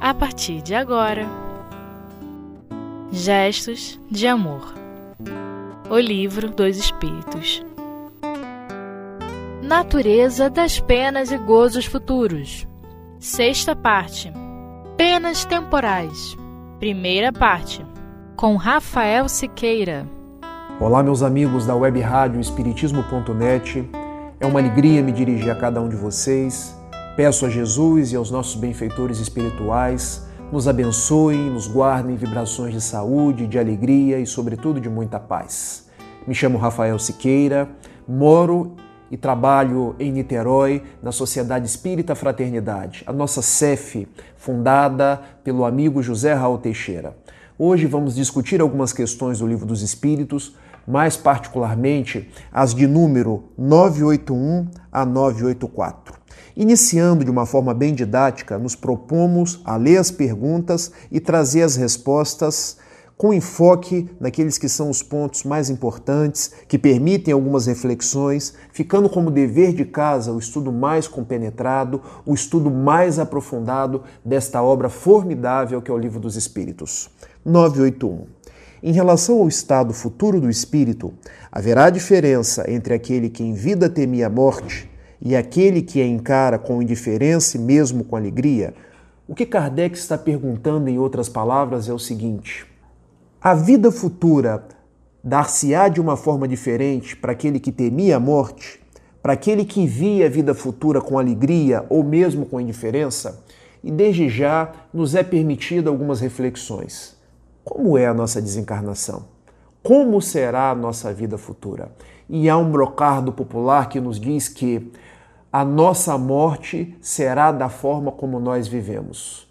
a partir de agora. Gestos de Amor. O Livro dos Espíritos. Natureza das Penas e Gozos Futuros. Sexta parte. Penas Temporais. Primeira parte. Com Rafael Siqueira. Olá, meus amigos da web rádio Espiritismo.net. É uma alegria me dirigir a cada um de vocês Peço a Jesus e aos nossos benfeitores espirituais nos abençoem, nos guardem vibrações de saúde, de alegria e, sobretudo, de muita paz. Me chamo Rafael Siqueira, moro e trabalho em Niterói, na Sociedade Espírita Fraternidade, a nossa CEF, fundada pelo amigo José Raul Teixeira. Hoje vamos discutir algumas questões do Livro dos Espíritos, mais particularmente as de número 981 a 984. Iniciando de uma forma bem didática, nos propomos a ler as perguntas e trazer as respostas com enfoque naqueles que são os pontos mais importantes, que permitem algumas reflexões, ficando como dever de casa o estudo mais compenetrado, o estudo mais aprofundado desta obra formidável que é o Livro dos Espíritos. 981. Em relação ao estado futuro do espírito, haverá diferença entre aquele que em vida temia a morte e aquele que a encara com indiferença e mesmo com alegria, o que Kardec está perguntando, em outras palavras, é o seguinte: a vida futura dar-se-á de uma forma diferente para aquele que temia a morte, para aquele que via a vida futura com alegria ou mesmo com indiferença? E desde já nos é permitida algumas reflexões. Como é a nossa desencarnação? Como será a nossa vida futura? E há um brocardo popular que nos diz que a nossa morte será da forma como nós vivemos.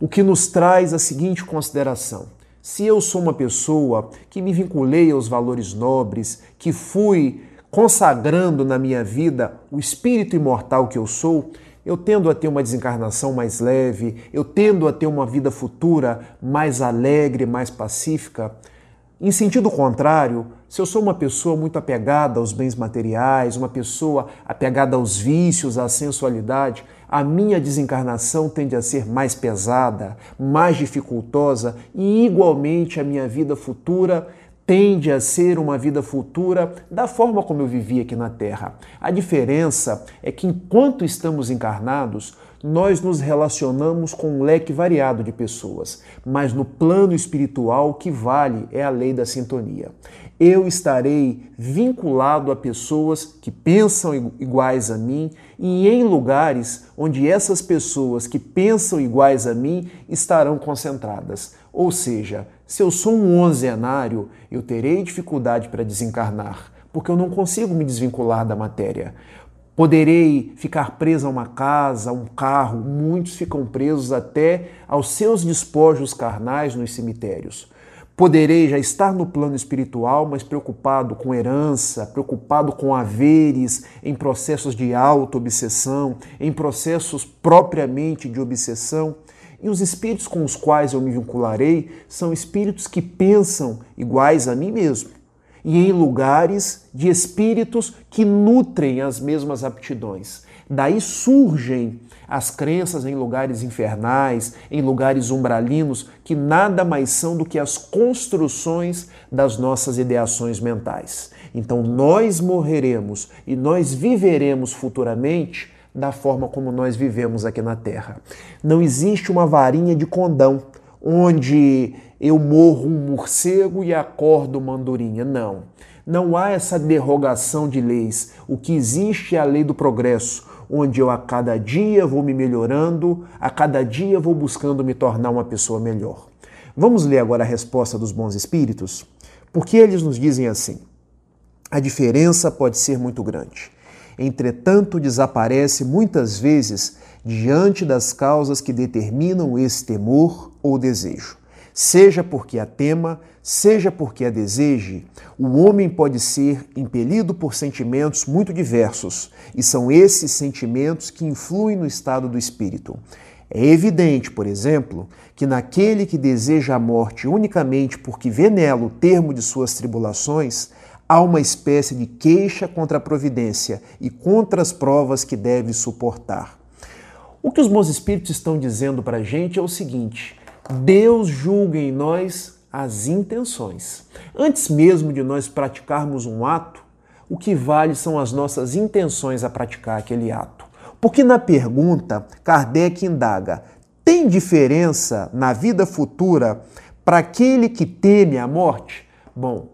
O que nos traz a seguinte consideração: se eu sou uma pessoa que me vinculei aos valores nobres, que fui consagrando na minha vida o espírito imortal que eu sou, eu tendo a ter uma desencarnação mais leve, eu tendo a ter uma vida futura mais alegre, mais pacífica. Em sentido contrário, se eu sou uma pessoa muito apegada aos bens materiais, uma pessoa apegada aos vícios, à sensualidade, a minha desencarnação tende a ser mais pesada, mais dificultosa e, igualmente, a minha vida futura tende a ser uma vida futura da forma como eu vivi aqui na Terra. A diferença é que enquanto estamos encarnados, nós nos relacionamos com um leque variado de pessoas, mas no plano espiritual o que vale é a lei da sintonia. Eu estarei vinculado a pessoas que pensam iguais a mim e em lugares onde essas pessoas que pensam iguais a mim estarão concentradas. Ou seja, se eu sou um onzenário, eu terei dificuldade para desencarnar, porque eu não consigo me desvincular da matéria. Poderei ficar preso a uma casa, a um carro, muitos ficam presos até aos seus despojos carnais nos cemitérios. Poderei já estar no plano espiritual, mas preocupado com herança, preocupado com haveres, em processos de auto-obsessão, em processos propriamente de obsessão. E os espíritos com os quais eu me vincularei são espíritos que pensam iguais a mim mesmo e em lugares de espíritos que nutrem as mesmas aptidões. Daí surgem as crenças em lugares infernais, em lugares umbralinos, que nada mais são do que as construções das nossas ideações mentais. Então nós morreremos e nós viveremos futuramente da forma como nós vivemos aqui na Terra. Não existe uma varinha de condão onde eu morro um morcego e acordo uma andorinha. Não. Não há essa derrogação de leis. O que existe é a lei do progresso, onde eu a cada dia vou me melhorando, a cada dia vou buscando me tornar uma pessoa melhor. Vamos ler agora a resposta dos bons espíritos? Porque eles nos dizem assim: a diferença pode ser muito grande. Entretanto, desaparece muitas vezes diante das causas que determinam esse temor ou desejo. Seja porque a tema, seja porque a deseje, o homem pode ser impelido por sentimentos muito diversos, e são esses sentimentos que influem no estado do espírito. É evidente, por exemplo, que naquele que deseja a morte unicamente porque vê nela o termo de suas tribulações, há uma espécie de queixa contra a providência e contra as provas que deve suportar. O que os bons espíritos estão dizendo para a gente é o seguinte: Deus julga em nós as intenções. Antes mesmo de nós praticarmos um ato, o que vale são as nossas intenções a praticar aquele ato. Porque na pergunta, Kardec indaga: tem diferença na vida futura para aquele que teme a morte? Bom,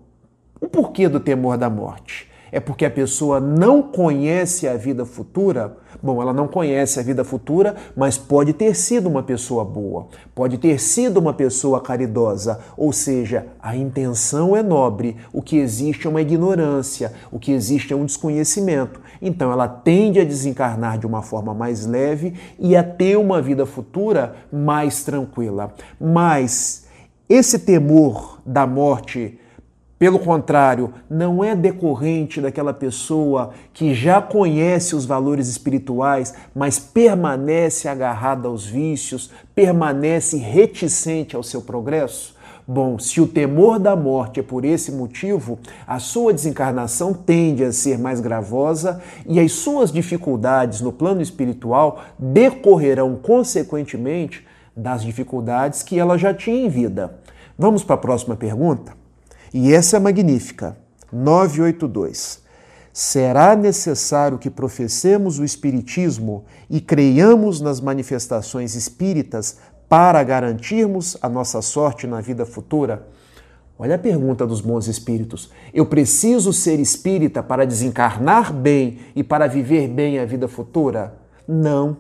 o porquê do temor da morte? É porque a pessoa não conhece a vida futura? Bom, ela não conhece a vida futura, mas pode ter sido uma pessoa boa, pode ter sido uma pessoa caridosa, ou seja, a intenção é nobre, o que existe é uma ignorância, o que existe é um desconhecimento. Então ela tende a desencarnar de uma forma mais leve e a ter uma vida futura mais tranquila. Mas esse temor da morte pelo contrário, não é decorrente daquela pessoa que já conhece os valores espirituais, mas permanece agarrada aos vícios, permanece reticente ao seu progresso? Bom, se o temor da morte é por esse motivo, a sua desencarnação tende a ser mais gravosa e as suas dificuldades no plano espiritual decorrerão, consequentemente, das dificuldades que ela já tinha em vida. Vamos para a próxima pergunta? E essa é magnífica. 982. Será necessário que professemos o Espiritismo e creiamos nas manifestações espíritas para garantirmos a nossa sorte na vida futura? Olha a pergunta dos bons espíritos. Eu preciso ser espírita para desencarnar bem e para viver bem a vida futura? Não.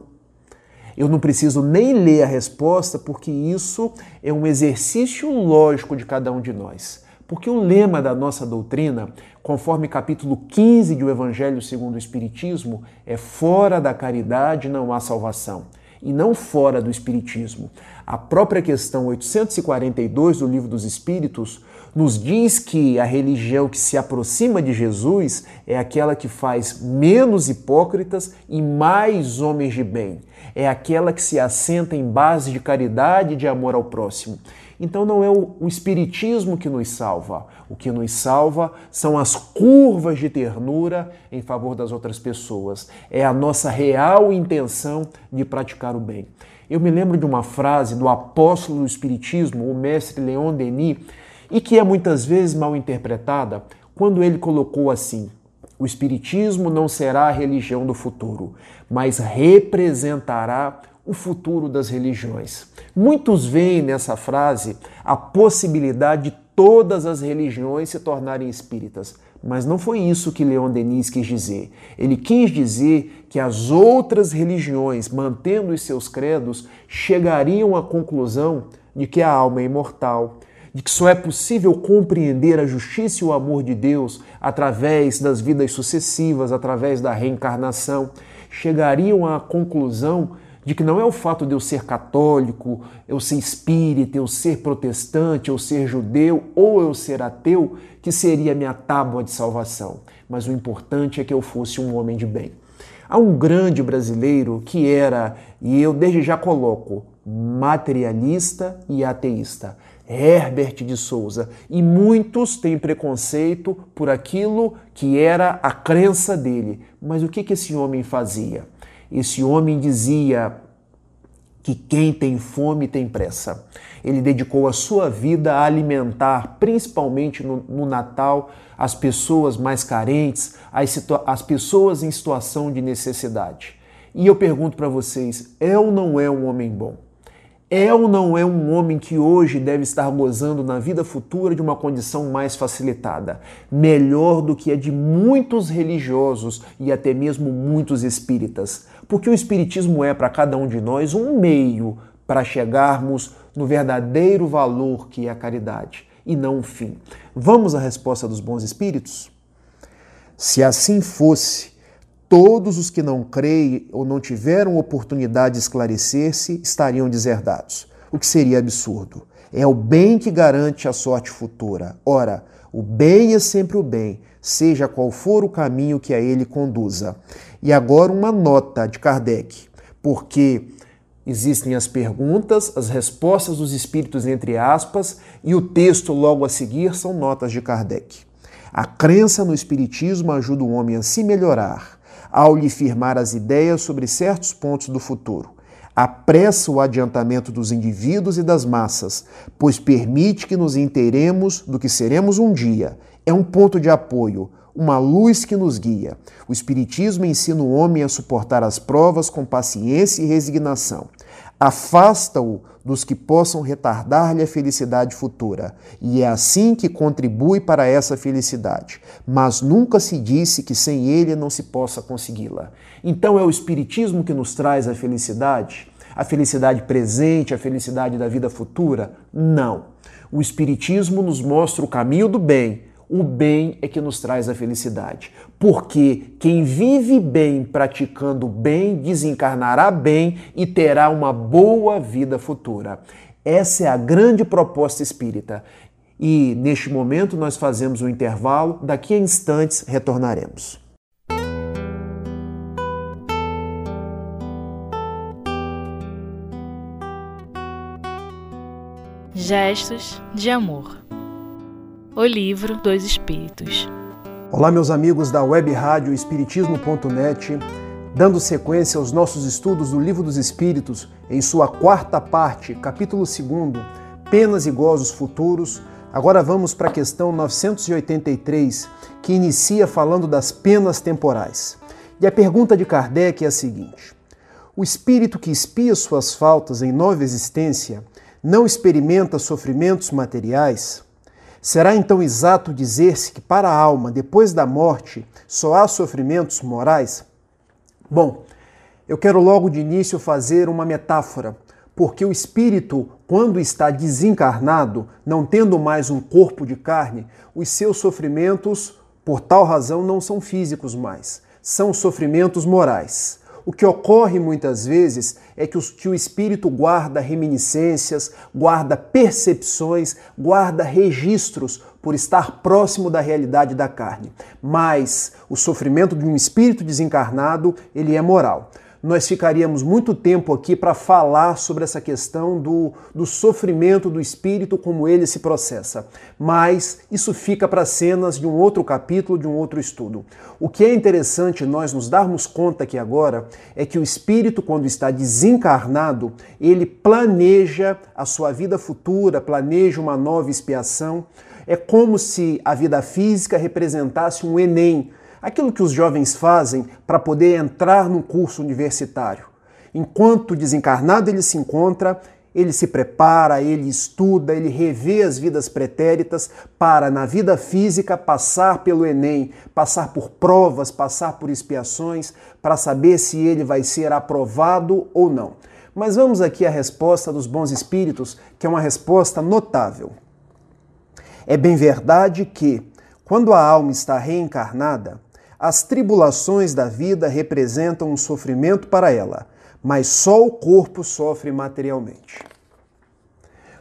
Eu não preciso nem ler a resposta, porque isso é um exercício lógico de cada um de nós. Porque o lema da nossa doutrina, conforme capítulo 15 do Evangelho segundo o Espiritismo, é fora da caridade não há salvação. E não fora do Espiritismo. A própria questão 842 do Livro dos Espíritos nos diz que a religião que se aproxima de Jesus é aquela que faz menos hipócritas e mais homens de bem. É aquela que se assenta em base de caridade e de amor ao próximo. Então não é o, Espiritismo que nos salva. O que nos salva são as curvas de ternura em favor das outras pessoas. É a nossa real intenção de praticar o bem. Eu me lembro de uma frase do apóstolo do Espiritismo, o mestre Leon Denis, e que é muitas vezes mal interpretada, quando ele colocou assim: o Espiritismo não será a religião do futuro, mas representará o futuro das religiões. Muitos veem nessa frase a possibilidade de todas as religiões se tornarem espíritas, mas não foi isso que Leon Denis quis dizer. Ele quis dizer que as outras religiões, mantendo os seus credos, chegariam à conclusão de que a alma é imortal, de que só é possível compreender a justiça e o amor de Deus através das vidas sucessivas, através da reencarnação, chegariam à conclusão de que não é o fato de eu ser católico, eu ser espírita, eu ser protestante, eu ser judeu ou eu ser ateu que seria minha tábua de salvação, mas o importante é que eu fosse um homem de bem. Há um grande brasileiro que era, e eu desde já coloco, materialista e ateísta. Herbert de Souza. E muitos têm preconceito por aquilo que era a crença dele. Mas o que, que esse homem fazia? Esse homem dizia que quem tem fome tem pressa. Ele dedicou a sua vida a alimentar, principalmente no, no Natal, as pessoas mais carentes, as, as pessoas em situação de necessidade. E eu pergunto para vocês: é ou não é um homem bom? É ou não é um homem que hoje deve estar gozando na vida futura de uma condição mais facilitada, melhor do que a de muitos religiosos e até mesmo muitos espíritas? Porque o espiritismo é para cada um de nós um meio para chegarmos no verdadeiro valor que é a caridade e não um fim. Vamos à resposta dos bons espíritos? Se assim fosse, todos os que não creem ou não tiveram oportunidade de esclarecer-se estariam deserdados, o que seria absurdo. É o bem que garante a sorte futura. Ora, o bem é sempre o bem, seja qual for o caminho que a ele conduza. E agora uma nota de Kardec, porque existem as perguntas, as respostas dos espíritos entre aspas, e o texto logo a seguir são notas de Kardec. A crença no espiritismo ajuda o homem a se melhorar ao lhe firmar as ideias sobre certos pontos do futuro. apressa o adiantamento dos indivíduos e das massas, pois permite que nos inteiremos do que seremos um dia. É um ponto de apoio, uma luz que nos guia. O Espiritismo ensina o homem a suportar as provas com paciência e resignação. Afasta-o dos que possam retardar-lhe a felicidade futura, e é assim que contribui para essa felicidade. Mas nunca se disse que sem ele não se possa consegui-la. Então é o Espiritismo que nos traz a felicidade? A felicidade presente, a felicidade da vida futura? Não. O Espiritismo nos mostra o caminho do bem, o bem é que nos traz a felicidade. Porque quem vive bem praticando bem desencarnará bem e terá uma boa vida futura. Essa é a grande proposta espírita. E neste momento nós fazemos um intervalo, daqui a instantes retornaremos. Gestos de amor. O livro dos Espíritos. Olá, meus amigos da web rádio Espiritismo.net, dando sequência aos nossos estudos do Livro dos Espíritos, em sua quarta parte, capítulo 2, Penas e Gozos Futuros. Agora vamos para a questão 983, que inicia falando das penas temporais. E a pergunta de Kardec é a seguinte: O espírito que espia suas faltas em nova existência não experimenta sofrimentos materiais? Será então exato dizer-se que para a alma, depois da morte, só há sofrimentos morais? Bom, eu quero logo de início fazer uma metáfora, porque o espírito, quando está desencarnado, não tendo mais um corpo de carne, os seus sofrimentos, por tal razão, não são físicos mais, são sofrimentos morais. O que ocorre muitas vezes é que, que o espírito guarda reminiscências, guarda percepções, guarda registros por estar próximo da realidade da carne. Mas o sofrimento de um espírito desencarnado, ele é moral nós ficaríamos muito tempo aqui para falar sobre essa questão do, do sofrimento do espírito, como ele se processa. Mas isso fica para cenas de um outro capítulo, de um outro estudo. O que é interessante nós nos darmos conta aqui agora é que o espírito, quando está desencarnado, ele planeja a sua vida futura, planeja uma nova expiação. É como se a vida física representasse um Enem, aquilo que os jovens fazem para poder entrar num curso universitário. Enquanto desencarnado ele se encontra, ele se prepara, ele estuda, ele revê as vidas pretéritas para, na vida física, passar pelo Enem, passar por provas, passar por expiações, para saber se ele vai ser aprovado ou não. Mas vamos aqui à resposta dos bons espíritos, que é uma resposta notável. É bem verdade que, quando a alma está reencarnada, as tribulações da vida representam um sofrimento para ela, mas só o corpo sofre materialmente.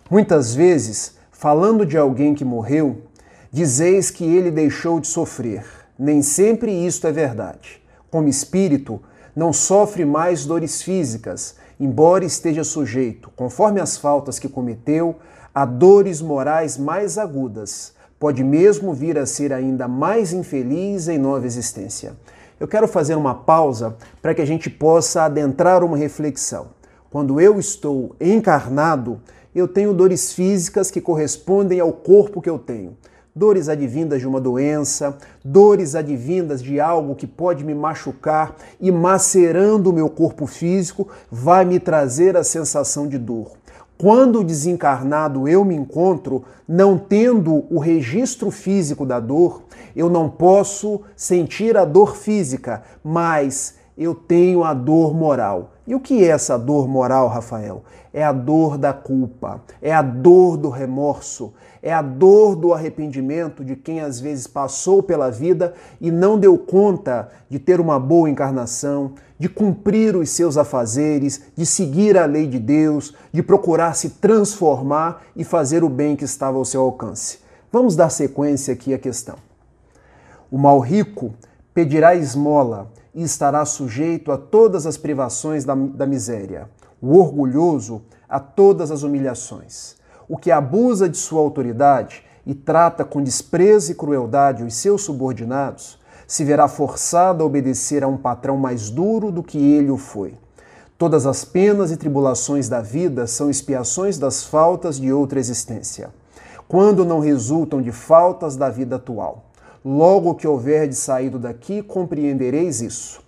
Muitas vezes, falando de alguém que morreu, dizeis que ele deixou de sofrer. Nem sempre isto é verdade. Como espírito, não sofre mais dores físicas, embora esteja sujeito, conforme as faltas que cometeu, a dores morais mais agudas, pode mesmo vir a ser ainda mais infeliz em nova existência. Eu quero fazer uma pausa para que a gente possa adentrar uma reflexão. Quando eu estou encarnado, eu tenho dores físicas que correspondem ao corpo que eu tenho. Dores advindas de uma doença, dores advindas de algo que pode me machucar e macerando o meu corpo físico vai me trazer a sensação de dor. Quando desencarnado eu me encontro, não tendo o registro físico da dor, eu não posso sentir a dor física, mas eu tenho a dor moral. E o que é essa dor moral, Rafael? É a dor da culpa, é a dor do remorso, é a dor do arrependimento de quem às vezes passou pela vida e não deu conta de ter uma boa encarnação, de cumprir os seus afazeres, de seguir a lei de Deus, de procurar se transformar e fazer o bem que estava ao seu alcance. Vamos dar sequência aqui à questão. O mal rico pedirá esmola e estará sujeito a todas as privações da, da miséria. O orgulhoso a todas as humilhações. O que abusa de sua autoridade e trata com desprezo e crueldade os seus subordinados se verá forçado a obedecer a um patrão mais duro do que ele o foi. Todas as penas e tribulações da vida são expiações das faltas de outra existência, quando não resultam de faltas da vida atual. Logo que houverdes saído daqui, compreendereis isso.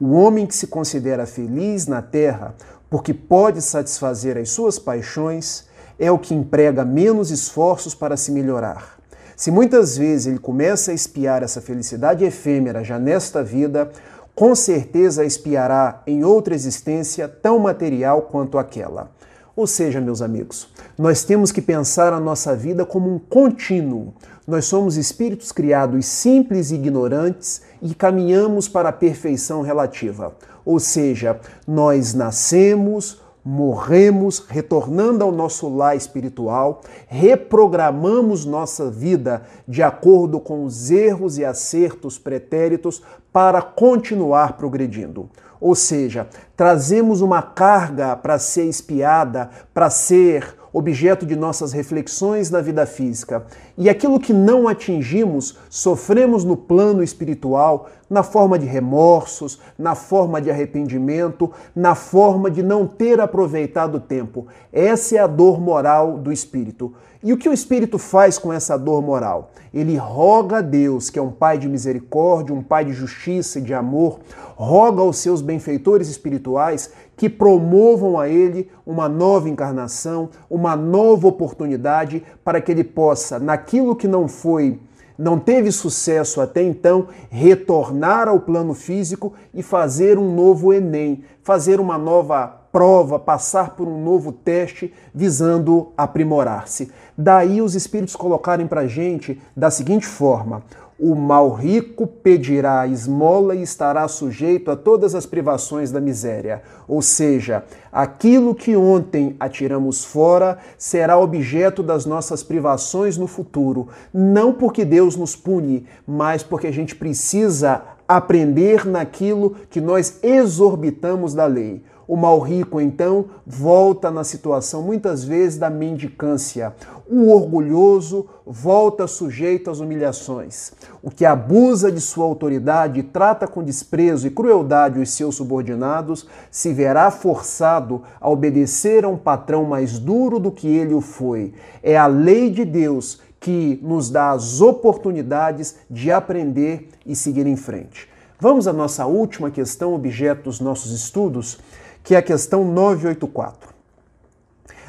O homem que se considera feliz na terra, porque pode satisfazer as suas paixões, é o que emprega menos esforços para se melhorar. Se muitas vezes ele começa a espiar essa felicidade efêmera já nesta vida, com certeza espiará em outra existência tão material quanto aquela. Ou seja, meus amigos, nós temos que pensar a nossa vida como um contínuo. Nós somos espíritos criados simples e ignorantes e caminhamos para a perfeição relativa. Ou seja, nós nascemos, morremos, retornando ao nosso lar espiritual, reprogramamos nossa vida de acordo com os erros e acertos pretéritos para continuar progredindo. Ou seja, trazemos uma carga para ser espiada, para ser objeto de nossas reflexões na vida física. E aquilo que não atingimos, sofremos no plano espiritual, na forma de remorsos, na forma de arrependimento, na forma de não ter aproveitado o tempo. Essa é a dor moral do espírito. E o que o espírito faz com essa dor moral? Ele roga a Deus, que é um pai de misericórdia, um pai de justiça e de amor, roga aos seus benfeitores espirituais que promovam a ele uma nova encarnação, uma nova oportunidade para que ele possa, naquilo que não foi não teve sucesso até então, retornar ao plano físico e fazer um novo Enem, fazer uma nova prova, passar por um novo teste visando aprimorar-se. Daí os espíritos colocarem para gente da seguinte forma: o mal rico pedirá esmola e estará sujeito a todas as privações da miséria. Ou seja, aquilo que ontem atiramos fora será objeto das nossas privações no futuro. Não porque Deus nos pune, mas porque a gente precisa aprender naquilo que nós exorbitamos da lei. O mal rico, então, volta na situação muitas vezes da mendicância. O orgulhoso volta sujeito às humilhações. O que abusa de sua autoridade e trata com desprezo e crueldade os seus subordinados se verá forçado a obedecer a um patrão mais duro do que ele o foi. É a lei de Deus que nos dá as oportunidades de aprender e seguir em frente. Vamos à nossa última questão, objeto dos nossos estudos que é a questão 984.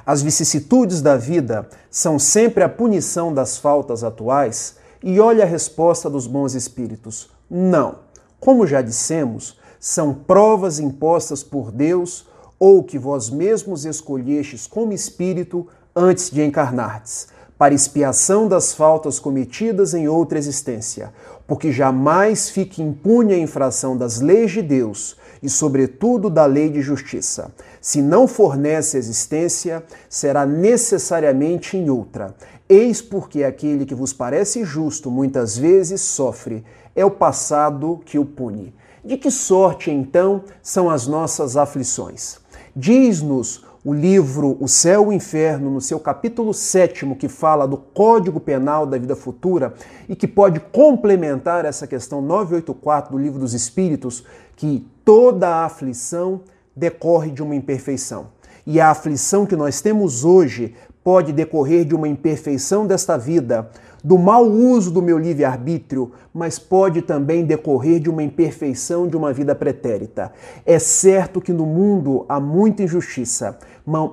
As vicissitudes da vida são sempre a punição das faltas atuais? E olha a resposta dos bons espíritos: não. Como já dissemos, são provas impostas por Deus ou que vós mesmos escolhestes como espírito antes de encarnardes, para expiação das faltas cometidas em outra existência, porque jamais fique impune a infração das leis de Deus e, sobretudo, da lei de justiça. Se não fornece existência, será necessariamente em outra. Eis porque aquele que vos parece justo muitas vezes sofre. É o passado que o pune. De que sorte, então, são as nossas aflições? Diz-nos o livro O Céu e o Inferno, no seu capítulo 7, que fala do Código Penal da Vida Futura e que pode complementar essa questão 984 do Livro dos Espíritos, que toda aflição decorre de uma imperfeição. E a aflição que nós temos hoje pode decorrer de uma imperfeição desta vida, do mau uso do meu livre-arbítrio, mas pode também decorrer de uma imperfeição de uma vida pretérita. É certo que no mundo há muita injustiça,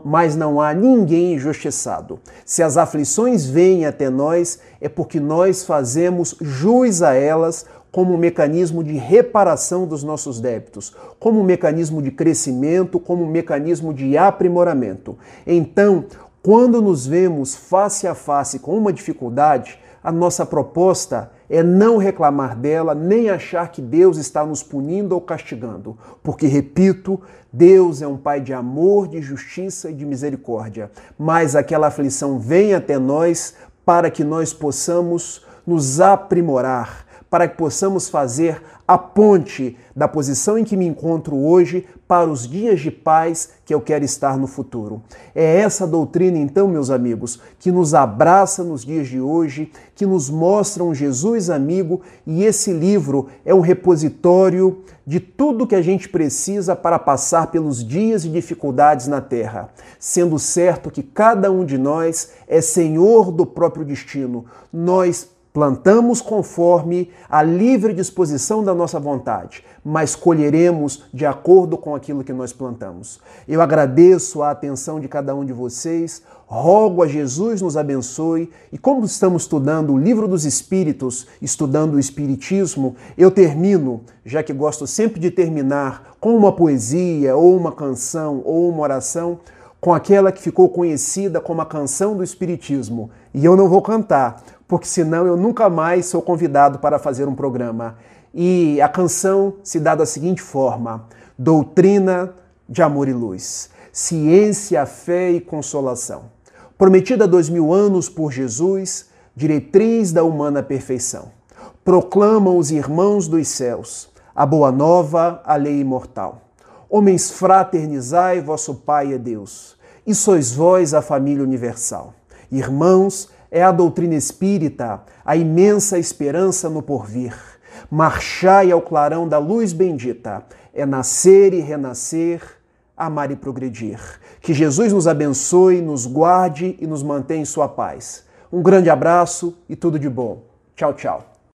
mas não há ninguém injustiçado. Se as aflições vêm até nós, é porque nós fazemos jus a elas como mecanismo de reparação dos nossos débitos, como mecanismo de crescimento, como mecanismo de aprimoramento. Então, quando nos vemos face a face com uma dificuldade, a nossa proposta é não reclamar dela, nem achar que Deus está nos punindo ou castigando, porque, repito, Deus é um Pai de amor, de justiça e de misericórdia, mas aquela aflição vem até nós para que nós possamos nos aprimorar, para que possamos fazer a ponte da posição em que me encontro hoje para os dias de paz que eu quero estar no futuro. É essa doutrina, então, meus amigos, que nos abraça nos dias de hoje, que nos mostra um Jesus amigo, e esse livro é um repositório de tudo que a gente precisa para passar pelos dias e dificuldades na terra, sendo certo que cada um de nós é senhor do próprio destino. Nós Plantamos conforme a livre disposição da nossa vontade, mas colheremos de acordo com aquilo que nós plantamos. Eu agradeço a atenção de cada um de vocês, rogo a Jesus nos abençoe e, como estamos estudando o livro dos Espíritos, estudando o Espiritismo, eu termino, já que gosto sempre de terminar com uma poesia, ou uma canção, ou uma oração com aquela que ficou conhecida como a canção do Espiritismo. E eu não vou cantar, porque senão eu nunca mais sou convidado para fazer um programa. E a canção se dá da seguinte forma: Doutrina de amor e luz, ciência, fé e consolação. Prometida há dois mil anos por Jesus, diretriz da humana perfeição. Proclamam os irmãos dos céus a boa nova, a lei imortal. Homens, fraternizai, vosso Pai é Deus, e sois vós a família universal. Irmãos, é a doutrina espírita, a imensa esperança no porvir. Marchai ao clarão da luz bendita, é nascer e renascer, amar e progredir. Que Jesus nos abençoe, nos guarde e nos mantenha em sua paz. Um grande abraço e tudo de bom. Tchau, tchau.